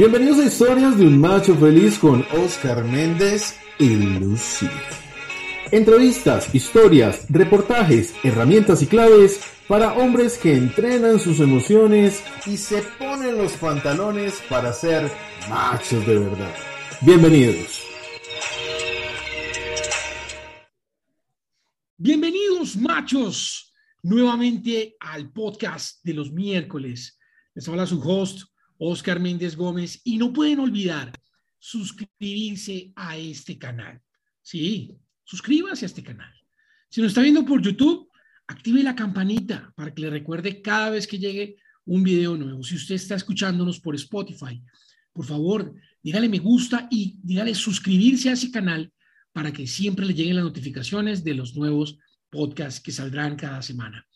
Bienvenidos a Historias de un Macho Feliz con Oscar Méndez y Lucy. Entrevistas, historias, reportajes, herramientas y claves para hombres que entrenan sus emociones y se ponen los pantalones para ser machos de verdad. Bienvenidos. Bienvenidos machos nuevamente al podcast de los miércoles. Les habla su host Oscar Méndez Gómez y no pueden olvidar suscribirse a este canal. Sí, suscríbase a este canal. Si nos está viendo por YouTube, active la campanita para que le recuerde cada vez que llegue un video nuevo. Si usted está escuchándonos por Spotify, por favor, dígale me gusta y dígale suscribirse a ese canal para que siempre le lleguen las notificaciones de los nuevos podcasts que saldrán cada semana.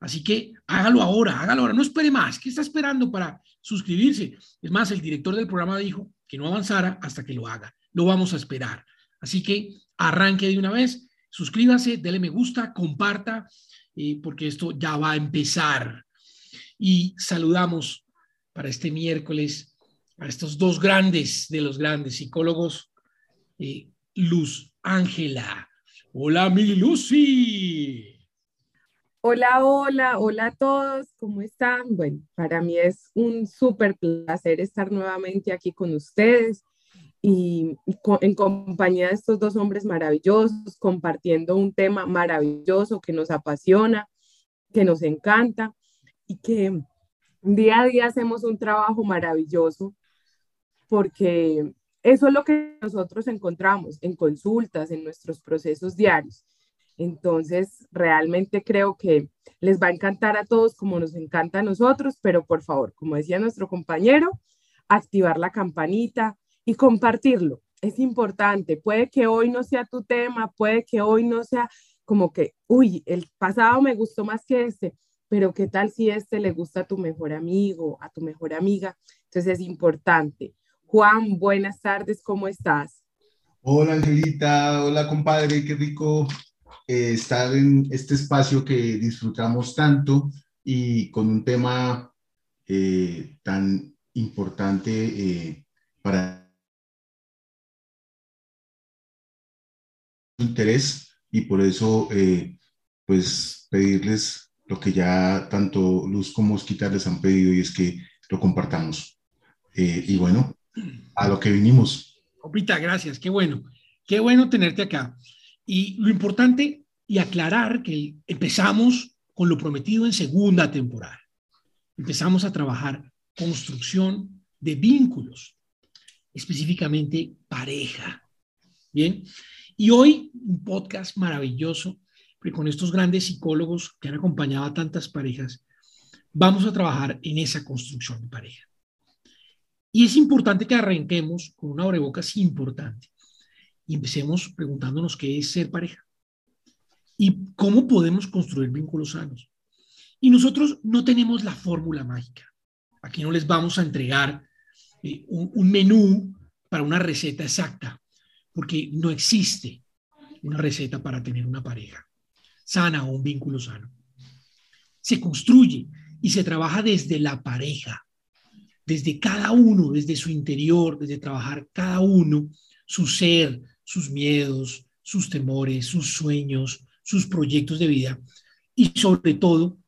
Así que hágalo ahora, hágalo ahora, no espere más. ¿Qué está esperando para suscribirse? Es más, el director del programa dijo que no avanzara hasta que lo haga. Lo vamos a esperar. Así que arranque de una vez, suscríbase, déle me gusta, comparta, eh, porque esto ya va a empezar. Y saludamos para este miércoles a estos dos grandes de los grandes psicólogos, eh, Luz Ángela. Hola, mi Lucy. Hola, hola, hola a todos, ¿cómo están? Bueno, para mí es un súper placer estar nuevamente aquí con ustedes y, en compañía de estos dos hombres maravillosos, compartiendo un tema maravilloso que nos apasiona, que nos encanta y que día a día hacemos un trabajo maravilloso porque eso es lo que nosotros encontramos en consultas, en nuestros procesos diarios entonces, realmente creo que les va a encantar a todos como nos encanta a nosotros, pero por favor, como decía nuestro compañero, activar la campanita y compartirlo. Es importante. Puede que hoy no sea tu tema, puede que hoy no sea como que, uy, el pasado me gustó más que este, pero ¿qué tal si este le gusta a tu mejor amigo, a tu mejor amiga? Entonces es importante. Juan, buenas tardes, ¿cómo estás? Hola Angelita, hola compadre, qué rico eh, estar en este espacio que disfrutamos tanto y con un tema eh, tan importante eh, para interés y por eso pues pedirles lo que ya tanto Luz como Osquita les han pedido y es que lo compartamos. y bueno, a lo que vinimos. Opita, gracias, qué bueno, qué bueno tenerte acá. Y lo importante y aclarar que empezamos con lo prometido en segunda temporada. Empezamos a trabajar construcción de vínculos, específicamente pareja. Bien, y hoy un podcast maravilloso, porque con estos grandes psicólogos que han acompañado a tantas parejas, vamos a trabajar en esa construcción de pareja. Y es importante que arranquemos con una abrebocas importante y empecemos preguntándonos qué es ser pareja y cómo podemos construir vínculos sanos. Y nosotros no tenemos la fórmula mágica. Aquí no les vamos a entregar eh, un, un menú para una receta exacta, porque no existe una receta para tener una pareja sana o un vínculo sano. Se construye y se trabaja desde la pareja, desde cada uno, desde su interior, desde trabajar cada uno su ser, sus miedos, sus temores, sus sueños, sus proyectos de vida y sobre todo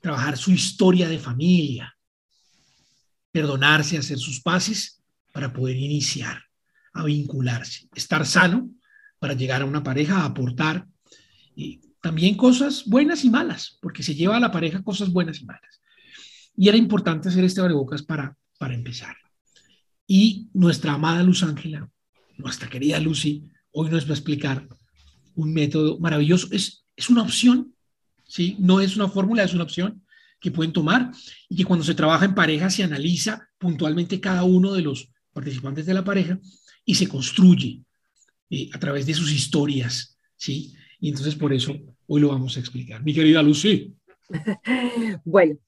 trabajar su historia de familia, perdonarse, hacer sus paces para poder iniciar a vincularse, estar sano para llegar a una pareja, a aportar y también cosas buenas y malas, porque se lleva a la pareja cosas buenas y malas. Y era importante hacer este abrebocas para, para empezar. Y nuestra amada Luz Ángela nuestra querida Lucy hoy nos va a explicar un método maravilloso. Es, es una opción, ¿sí? No es una fórmula, es una opción que pueden tomar y que cuando se trabaja en pareja se analiza puntualmente cada uno de los participantes de la pareja y se construye eh, a través de sus historias, ¿sí? Y entonces por eso hoy lo vamos a explicar. Mi querida Lucy. bueno,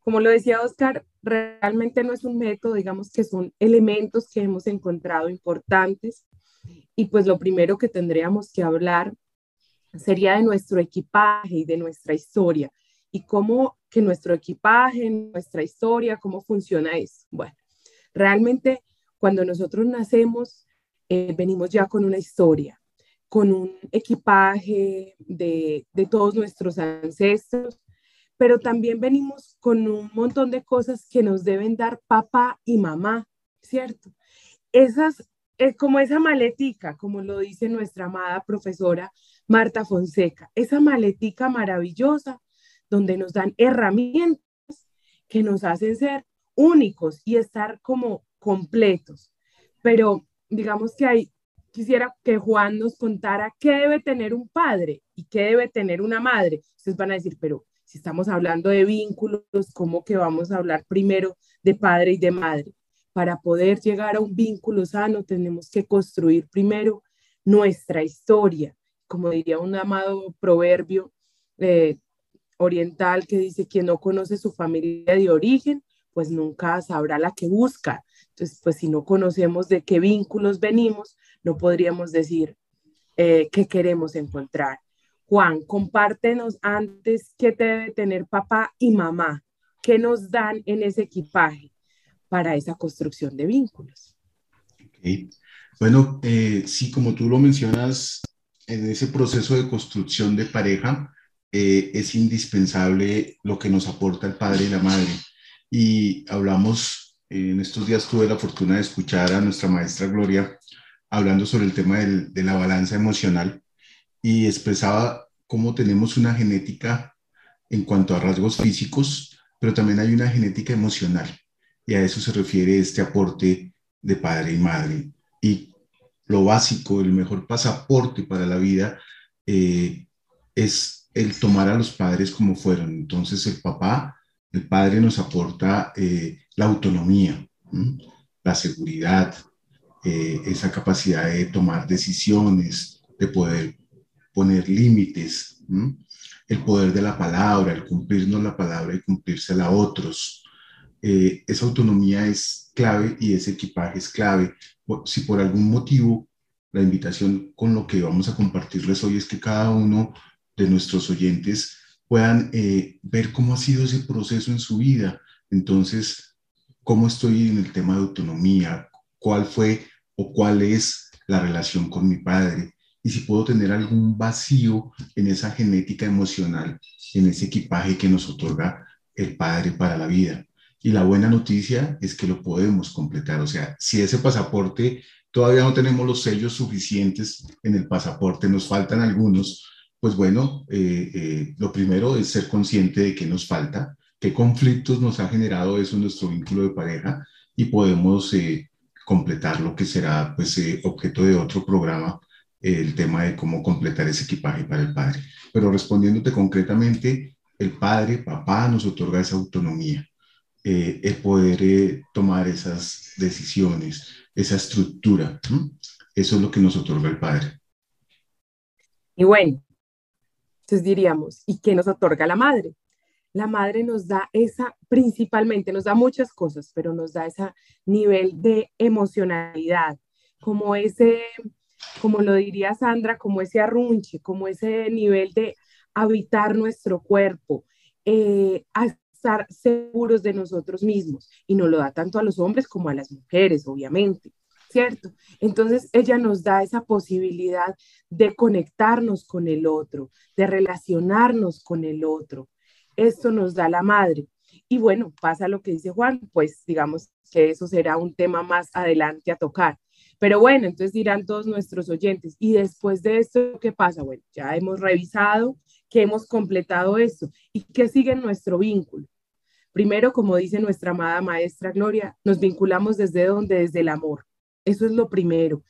como lo decía Oscar, realmente no es un método, digamos que son elementos que hemos encontrado importantes y pues lo primero que tendríamos que hablar sería de nuestro equipaje y de nuestra historia y cómo que nuestro equipaje, nuestra historia, cómo funciona eso. Bueno, Realmente, cuando nosotros nacemos, eh, venimos ya con una historia, con un equipaje de, de todos nuestros ancestros, pero también venimos con un montón de cosas que nos deben dar papá y mamá, ¿cierto? Esas, es como esa maletica, como lo dice nuestra amada profesora Marta Fonseca, esa maletica maravillosa donde nos dan herramientas que nos hacen ser únicos y estar como completos. Pero digamos que hay, quisiera que Juan nos contara qué debe tener un padre y qué debe tener una madre. Ustedes van a decir, pero si estamos hablando de vínculos, ¿cómo que vamos a hablar primero de padre y de madre? Para poder llegar a un vínculo sano tenemos que construir primero nuestra historia. Como diría un amado proverbio eh, oriental que dice, quien no conoce su familia de origen, pues nunca sabrá la que busca. Entonces, pues si no conocemos de qué vínculos venimos, no podríamos decir eh, qué queremos encontrar. Juan, compártenos antes qué debe tener papá y mamá, qué nos dan en ese equipaje para esa construcción de vínculos. Bueno, eh, sí, como tú lo mencionas, en ese proceso de construcción de pareja eh, es indispensable lo que nos aporta el padre y la madre. Y hablamos, en estos días tuve la fortuna de escuchar a nuestra maestra Gloria hablando sobre el tema de la balanza emocional y expresaba cómo tenemos una genética en cuanto a rasgos físicos, pero también hay una genética emocional. Y a eso se refiere este aporte de padre y madre. Y lo básico, el mejor pasaporte para la vida eh, es el tomar a los padres como fueron. Entonces el papá, el padre nos aporta eh, la autonomía, la seguridad, eh, esa capacidad de tomar decisiones, de poder poner límites, el poder de la palabra, el cumplirnos la palabra y cumplírsela a otros. Eh, esa autonomía es clave y ese equipaje es clave. Si por algún motivo la invitación con lo que vamos a compartirles hoy es que cada uno de nuestros oyentes puedan eh, ver cómo ha sido ese proceso en su vida. Entonces, cómo estoy en el tema de autonomía, cuál fue o cuál es la relación con mi padre, y si puedo tener algún vacío en esa genética emocional, en ese equipaje que nos otorga el Padre para la vida. Y la buena noticia es que lo podemos completar. O sea, si ese pasaporte todavía no tenemos los sellos suficientes en el pasaporte, nos faltan algunos, pues bueno, eh, eh, lo primero es ser consciente de qué nos falta, qué conflictos nos ha generado eso en nuestro vínculo de pareja y podemos eh, completar lo que será pues objeto de otro programa el tema de cómo completar ese equipaje para el padre. Pero respondiéndote concretamente, el padre, papá, nos otorga esa autonomía, eh, el poder eh, tomar esas decisiones, esa estructura. Eso es lo que nos otorga el padre. Y bueno, entonces diríamos, ¿y qué nos otorga la madre? La madre nos da esa, principalmente, nos da muchas cosas, pero nos da ese nivel de emocionalidad, como ese como lo diría Sandra, como ese arrunche, como ese nivel de habitar nuestro cuerpo, eh, estar seguros de nosotros mismos. Y nos lo da tanto a los hombres como a las mujeres, obviamente, ¿cierto? Entonces ella nos da esa posibilidad de conectarnos con el otro, de relacionarnos con el otro. Esto nos da la madre. Y bueno, pasa lo que dice Juan, pues digamos que eso será un tema más adelante a tocar. Pero bueno, entonces dirán todos nuestros oyentes, y después de esto, ¿qué pasa? Bueno, ya hemos revisado que hemos completado esto y que sigue nuestro vínculo. Primero, como dice nuestra amada maestra Gloria, nos vinculamos desde donde, desde el amor. Eso es lo primero,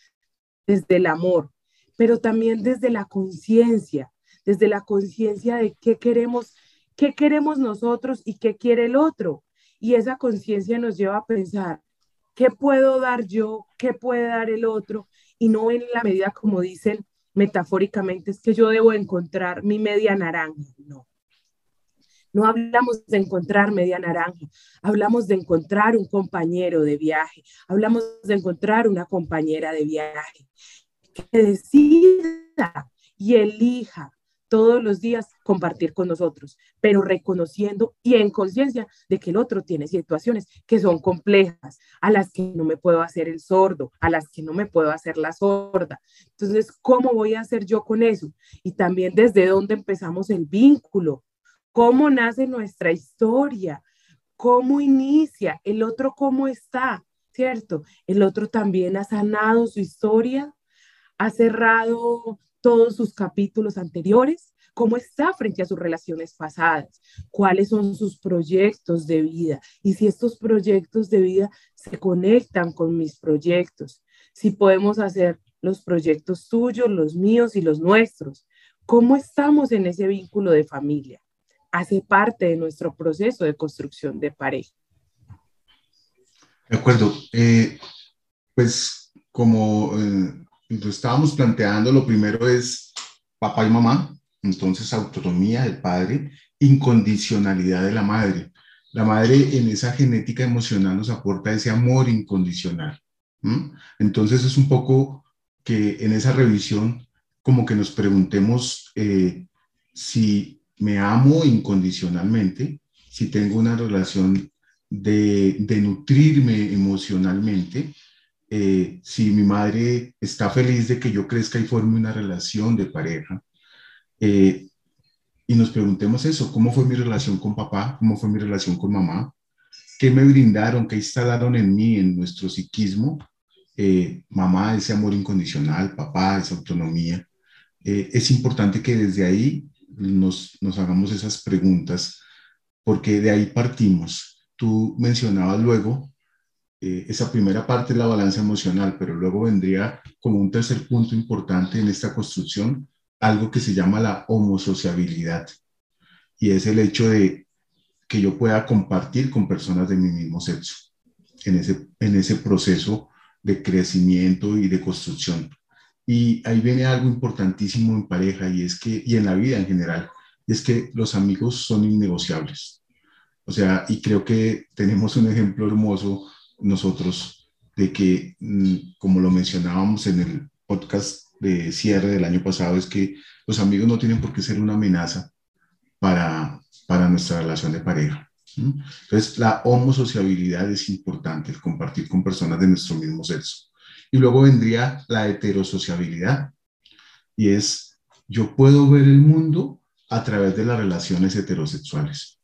desde el amor, pero también desde la conciencia, desde la conciencia de qué queremos, qué queremos nosotros y qué quiere el otro. Y esa conciencia nos lleva a pensar, ¿Qué puedo dar yo? ¿Qué puede dar el otro? Y no en la medida como dicen metafóricamente, es que yo debo encontrar mi media naranja. No. No hablamos de encontrar media naranja, hablamos de encontrar un compañero de viaje, hablamos de encontrar una compañera de viaje que decida y elija todos los días compartir con nosotros, pero reconociendo y en conciencia de que el otro tiene situaciones que son complejas, a las que no me puedo hacer el sordo, a las que no me puedo hacer la sorda. Entonces, ¿cómo voy a hacer yo con eso? Y también desde dónde empezamos el vínculo, cómo nace nuestra historia, cómo inicia, el otro cómo está, ¿cierto? El otro también ha sanado su historia, ha cerrado todos sus capítulos anteriores, cómo está frente a sus relaciones pasadas, cuáles son sus proyectos de vida y si estos proyectos de vida se conectan con mis proyectos, si podemos hacer los proyectos tuyos, los míos y los nuestros, cómo estamos en ese vínculo de familia. Hace parte de nuestro proceso de construcción de pareja. De acuerdo. Eh, pues como eh, entonces estábamos planteando, lo primero es papá y mamá, entonces autonomía del padre, incondicionalidad de la madre. La madre en esa genética emocional nos aporta ese amor incondicional. Entonces es un poco que en esa revisión como que nos preguntemos eh, si me amo incondicionalmente, si tengo una relación de, de nutrirme emocionalmente, eh, si mi madre está feliz de que yo crezca y forme una relación de pareja, eh, y nos preguntemos eso, ¿cómo fue mi relación con papá? ¿Cómo fue mi relación con mamá? ¿Qué me brindaron? ¿Qué instalaron en mí, en nuestro psiquismo? Eh, mamá, ese amor incondicional, papá, esa autonomía. es importante que desde ahí nos, nos hagamos esas preguntas, porque de ahí partimos. Tú mencionabas luego eh, esa primera parte es la balanza emocional, pero luego vendría como un tercer punto importante en esta construcción algo que se llama la homosociabilidad. Y es el hecho de que yo pueda compartir con personas de mi mismo sexo en ese, en ese proceso de crecimiento y de construcción. Y ahí viene algo importantísimo en pareja y es que, y en la vida en general, es que los amigos son innegociables. O sea, y creo que tenemos un ejemplo hermoso nosotros de que, mm, como lo mencionábamos en el podcast de cierre del año pasado, es que los amigos no tienen por qué ser una amenaza para, para nuestra relación de pareja. Entonces, la homosociabilidad es importante, el compartir con personas de nuestro mismo sexo. Y luego vendría la heterosociabilidad, y es, yo puedo ver el mundo a través de las relaciones heterosexuales.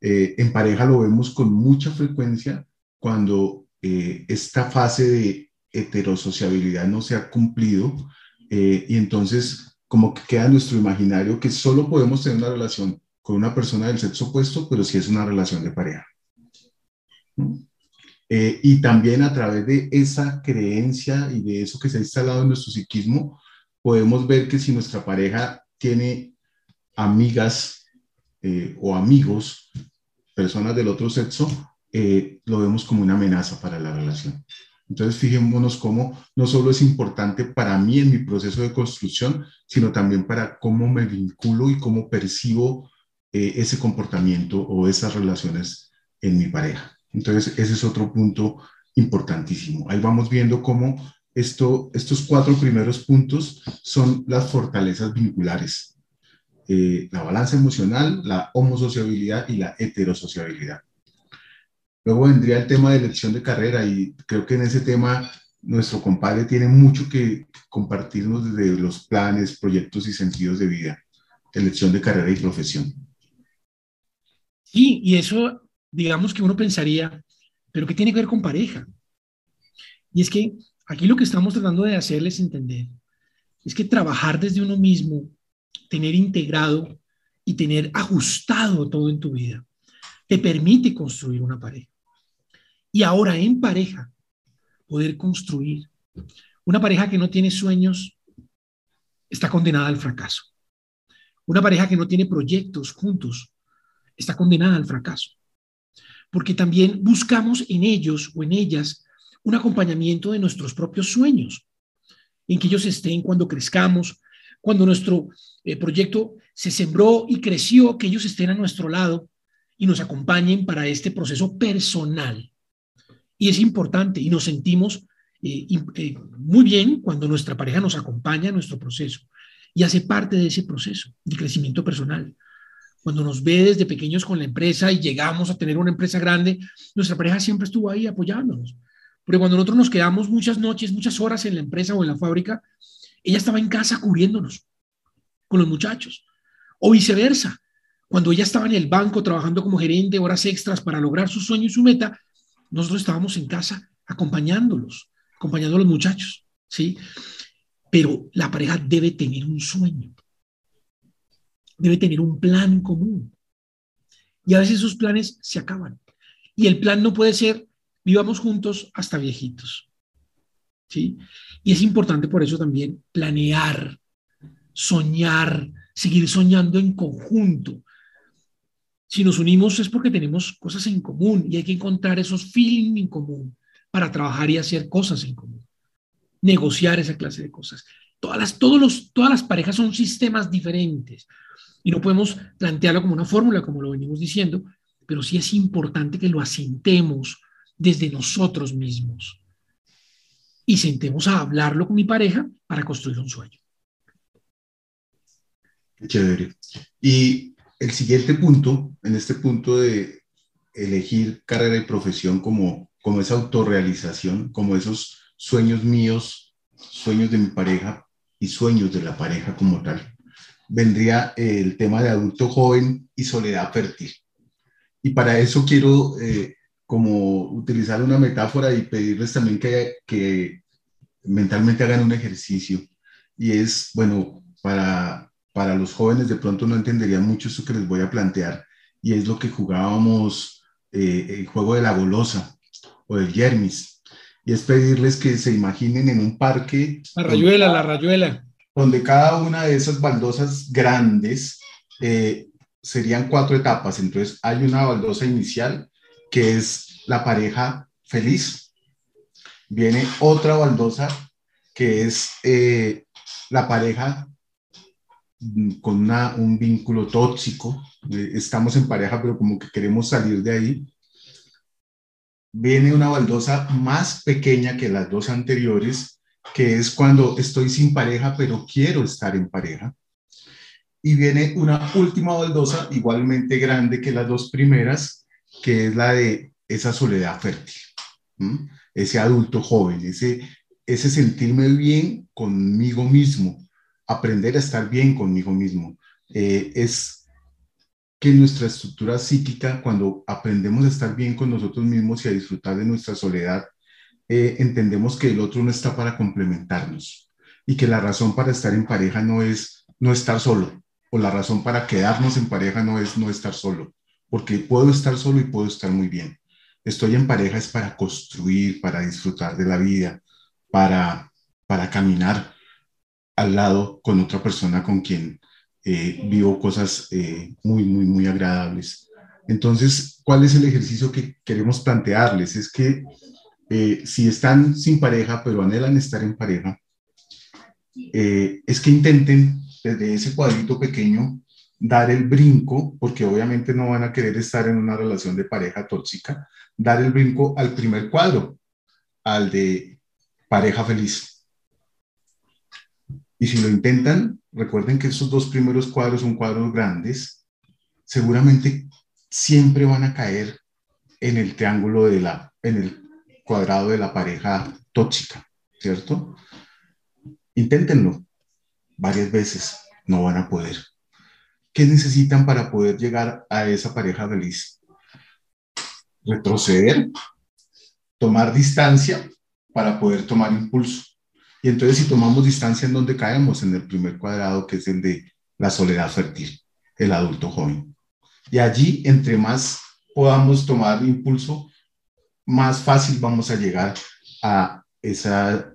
Eh, en pareja lo vemos con mucha frecuencia cuando eh, esta fase de heterosociabilidad no se ha cumplido eh, y entonces como que queda nuestro imaginario que solo podemos tener una relación con una persona del sexo opuesto, pero si es una relación de pareja. Eh, y también a través de esa creencia y de eso que se ha instalado en nuestro psiquismo, podemos ver que si nuestra pareja tiene amigas o amigos, personas del otro sexo, eh, lo vemos como una amenaza para la relación. Entonces, fijémonos cómo no solo es importante para mí en mi proceso de construcción, sino también para cómo me vinculo y cómo percibo eh, ese comportamiento o esas relaciones en mi pareja. Entonces, ese es otro punto importantísimo. Ahí vamos viendo cómo esto, estos cuatro primeros puntos son las fortalezas vinculares. Eh, la balanza emocional, la homosociabilidad y la heterosociabilidad. Luego vendría el tema de elección de carrera y creo que en ese tema nuestro compadre tiene mucho que compartirnos desde los planes, proyectos y sentidos de vida, elección de carrera y profesión. Sí, y eso, digamos que uno pensaría, pero ¿qué tiene que ver con pareja? Y es que aquí lo que estamos tratando de hacerles entender es que trabajar desde uno mismo, tener integrado y tener ajustado todo en tu vida, te permite construir una pareja y ahora en pareja poder construir. Una pareja que no tiene sueños está condenada al fracaso. Una pareja que no tiene proyectos juntos está condenada al fracaso. Porque también buscamos en ellos o en ellas un acompañamiento de nuestros propios sueños, en que ellos estén cuando crezcamos, cuando nuestro eh, proyecto se sembró y creció, que ellos estén a nuestro lado y nos acompañen para este proceso personal y es importante y nos sentimos eh, eh, muy bien cuando nuestra pareja nos acompaña en nuestro proceso. y hace parte de ese proceso de crecimiento personal. Cuando nos ve desde pequeños con la empresa y llegamos a tener una empresa grande, nuestra pareja siempre estuvo ahí apoyándonos. Porque cuando nosotros nos quedamos muchas noches, muchas horas en la empresa o en la fábrica, ella estaba en casa cubriéndonos con los muchachos. O viceversa. Cuando ella estaba en el banco trabajando como gerente, horas extras para lograr su sueño y su meta, nosotros estábamos en casa acompañándolos, acompañando a los muchachos, ¿sí? Pero la pareja debe tener un sueño, debe tener un plan común. Y a veces esos planes se acaban. Y el plan no puede ser vivamos juntos hasta viejitos. ¿Sí? Y es importante por eso también planear, soñar, seguir soñando en conjunto. Si nos unimos es porque tenemos cosas en común y hay que encontrar esos feelings en común para trabajar y hacer cosas en común. Negociar esa clase de cosas. Todas las, todos los, todas las parejas son sistemas diferentes y no podemos plantearlo como una fórmula, como lo venimos diciendo, pero sí es importante que lo asintemos desde nosotros mismos y sentemos a hablarlo con mi pareja para construir un sueño. Chévere. Y el siguiente punto, en este punto de elegir carrera y profesión como, como esa autorrealización, como esos sueños míos, sueños de mi pareja y sueños de la pareja como tal, vendría el tema de adulto joven y soledad fértil. Y para eso quiero eh, como utilizar una metáfora y pedirles también que, que mentalmente hagan un ejercicio. Y es, bueno, para, para los jóvenes de pronto no entenderían mucho esto que les voy a plantear. Y es lo que jugábamos eh, el juego de la golosa o del yermis. Y es pedirles que se imaginen en un parque. La rayuela, la rayuela. Donde cada una de esas baldosas grandes eh, serían cuatro etapas. Entonces hay una baldosa inicial que es la pareja feliz. Viene otra baldosa, que es eh, la pareja con un vínculo tóxico. Eh, estamos en pareja, pero como que queremos salir de ahí. Viene una baldosa más pequeña que las dos anteriores, que es cuando estoy sin pareja, pero quiero estar en pareja. Y viene una última baldosa igualmente grande que las dos primeras, que es la de esa soledad fértil, ese adulto joven, ese sentirme bien conmigo mismo, aprender a estar bien conmigo mismo. Eh, es que nuestra estructura psíquica, cuando aprendemos a estar bien con nosotros mismos y a disfrutar de nuestra soledad, eh, entendemos que el otro no está para complementarnos y que la razón para estar en pareja no es no estar solo o la razón para quedarnos en pareja no es no estar solo porque puedo estar solo y puedo estar muy bien. Estoy en pareja es para construir, para disfrutar de la vida, para, para caminar al lado con otra persona con quien eh, vivo cosas eh, muy, muy, muy agradables. Entonces, ¿cuál es el ejercicio que queremos plantearles? Es que eh, si están sin pareja, pero anhelan estar en pareja, es que intenten desde ese cuadrito pequeño dar el brinco, porque obviamente no van a querer estar en una relación de pareja tóxica, dar el brinco al primer cuadro, al de pareja feliz. Y si lo intentan, recuerden que esos dos primeros cuadros son cuadros grandes, seguramente siempre van a caer en el triángulo de la, en el cuadrado de la pareja tóxica, ¿cierto? Inténtenlo varias veces, no van a poder. ¿Qué necesitan para poder llegar a esa pareja feliz? Retroceder, tomar distancia para poder tomar impulso. Y entonces si tomamos distancia, ¿en dónde caemos? En el primer cuadrado, que es el de la soledad fértil, el adulto joven. Y allí, entre más podamos tomar impulso, más fácil vamos a llegar a ese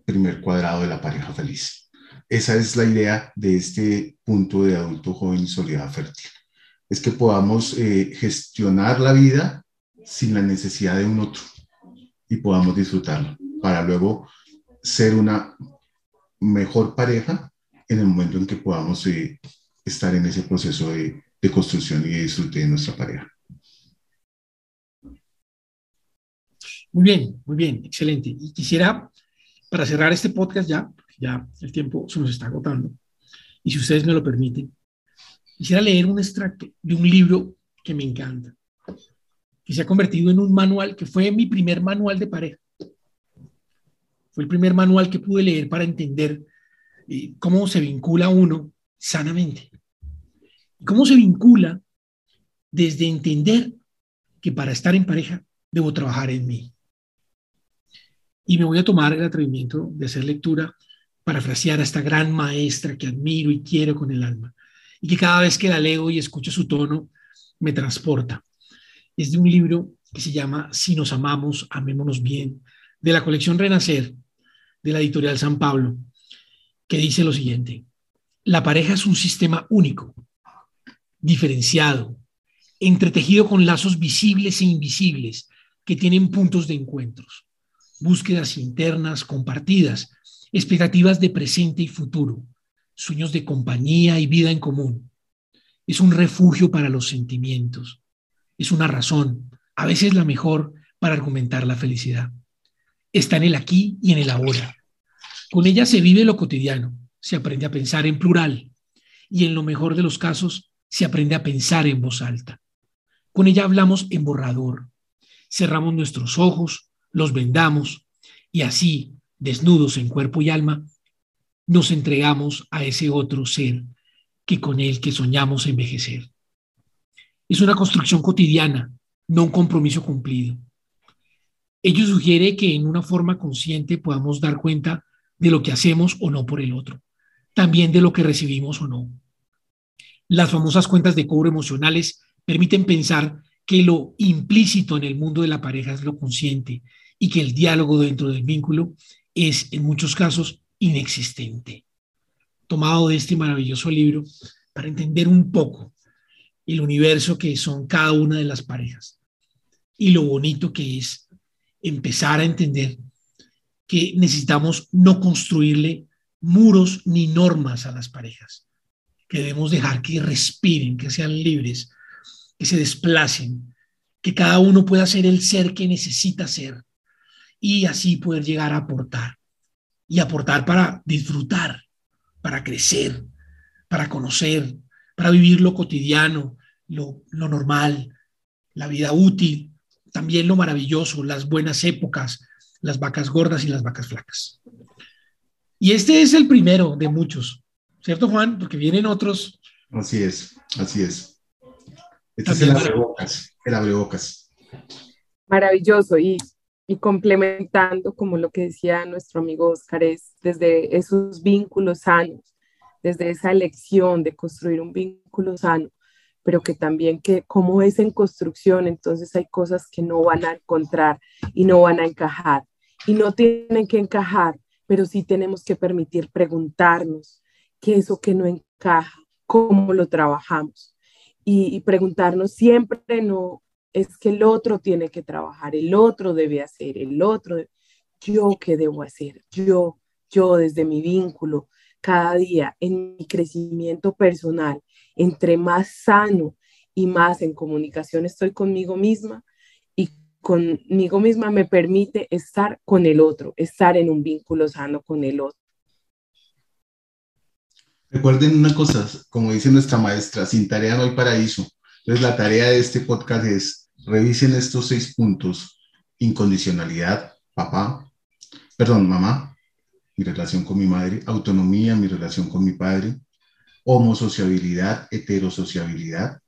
primer cuadrado de la pareja feliz. Esa es la idea de este punto de adulto joven y soledad fértil. Es que podamos eh, gestionar la vida sin la necesidad de un otro y podamos disfrutarlo para luego ser una mejor pareja en el momento en que podamos eh, estar en ese proceso de, construcción y de disfrute de nuestra pareja. Muy bien, muy bien, excelente. Y quisiera, para cerrar este podcast ya, ya el tiempo se nos está agotando. Y si ustedes me lo permiten, quisiera leer un extracto de un libro que me encanta, que se ha convertido en un manual, que fue mi primer manual de pareja. El primer manual que pude leer para entender eh, cómo se vincula uno sanamente. ¿Cómo se vincula desde entender que para estar en pareja debo trabajar en mí? Y me voy a tomar el atrevimiento de hacer lectura, parafrasear a esta gran maestra que admiro y quiero con el alma, y que cada vez que la leo y escucho su tono, me transporta. Es de un libro que se llama Si nos amamos, amémonos bien, de la colección Renacer, de la editorial San Pablo, que dice lo siguiente, la pareja es un sistema único, diferenciado, entretejido con lazos visibles e invisibles que tienen puntos de encuentros, búsquedas internas compartidas, expectativas de presente y futuro, sueños de compañía y vida en común. Es un refugio para los sentimientos, es una razón, a veces la mejor, para argumentar la felicidad. Está en el aquí y en el ahora. Con ella se vive lo cotidiano, se aprende a pensar en plural y en lo mejor de los casos se aprende a pensar en voz alta. Con ella hablamos en borrador, cerramos nuestros ojos, los vendamos y así, desnudos en cuerpo y alma, nos entregamos a ese otro ser que con el que soñamos envejecer. Es una construcción cotidiana, no un compromiso cumplido. Ello sugiere que en una forma consciente podamos dar cuenta de lo que hacemos o no por el otro, también de lo que recibimos o no. Las famosas cuentas de cobro emocionales permiten pensar que lo implícito en el mundo de la pareja es lo consciente y que el diálogo dentro del vínculo es en muchos casos inexistente. Tomado de este maravilloso libro para entender un poco el universo que son cada una de las parejas y lo bonito que es empezar a entender que necesitamos no construirle muros ni normas a las parejas, que debemos dejar que respiren, que sean libres, que se desplacen, que cada uno pueda ser el ser que necesita ser y así poder llegar a aportar. Y aportar para disfrutar, para crecer, para conocer, para vivir lo cotidiano, lo, normal, la vida útil, también lo maravilloso, las buenas épocas, las vacas gordas y las vacas flacas. Y este es el primero de muchos, ¿cierto Juan? Porque vienen otros. Así es, así es. Este es el abrebocas, el abrebocas. Maravilloso. Y y complementando como lo que decía nuestro amigo Oscar, es desde esos vínculos sanos, desde esa elección de construir un vínculo sano, pero que también que como es en construcción, entonces hay cosas que no van a encontrar y no van a encajar. Y no tienen que encajar, pero sí tenemos que permitir preguntarnos qué es eso que no encaja, cómo lo trabajamos. Y, y preguntarnos siempre no es que el otro tiene que trabajar, el otro debe hacer, el otro, yo qué debo hacer, yo, yo desde mi vínculo, cada día en mi crecimiento personal, entre más sano y más en comunicación estoy conmigo misma y conmigo misma me permite estar con el otro, estar en un vínculo sano con el otro. Recuerden una cosa, como dice nuestra maestra, sin tarea no hay paraíso. Entonces la tarea de este podcast es revisen estos seis puntos. Incondicionalidad, papá, perdón, mamá, mi relación con mi madre, autonomía, mi relación con mi padre, homosociabilidad, heterosociabilidad,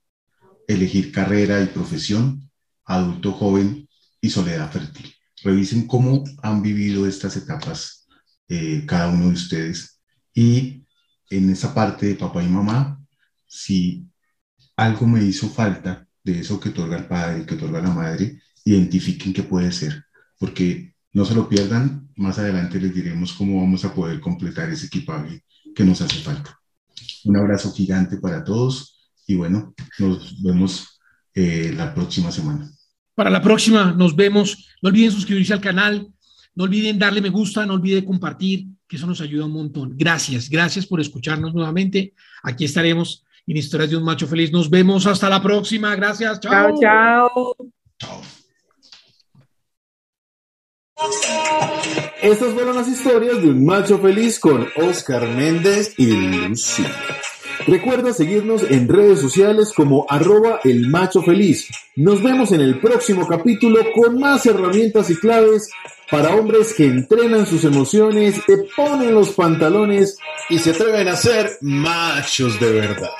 elegir carrera y profesión, adulto joven y soledad fértil. Revisen cómo han vivido estas etapas eh, cada uno de ustedes y en esa parte de papá y mamá, si algo me hizo falta, de eso que otorga el padre, que otorga la madre, identifiquen qué puede ser, porque no se lo pierdan, más adelante les diremos cómo vamos a poder completar ese equipaje que nos hace falta. Un abrazo gigante para todos y bueno, nos vemos eh, la próxima semana. Para la próxima nos vemos. No olviden suscribirse al canal, no olviden darle me gusta, no olviden compartir, que eso nos ayuda un montón. Gracias, gracias por escucharnos nuevamente. Aquí estaremos en Historias de un Macho Feliz. Nos vemos hasta la próxima. Gracias. Chao, chao. Chao. Estas fueron las historias de un macho feliz con Oscar Méndez y Lucy. Recuerda seguirnos en redes sociales como arroba el macho feliz. Nos vemos en el próximo capítulo con más herramientas y claves para hombres que entrenan sus emociones, que ponen los pantalones y se atreven a ser machos de verdad.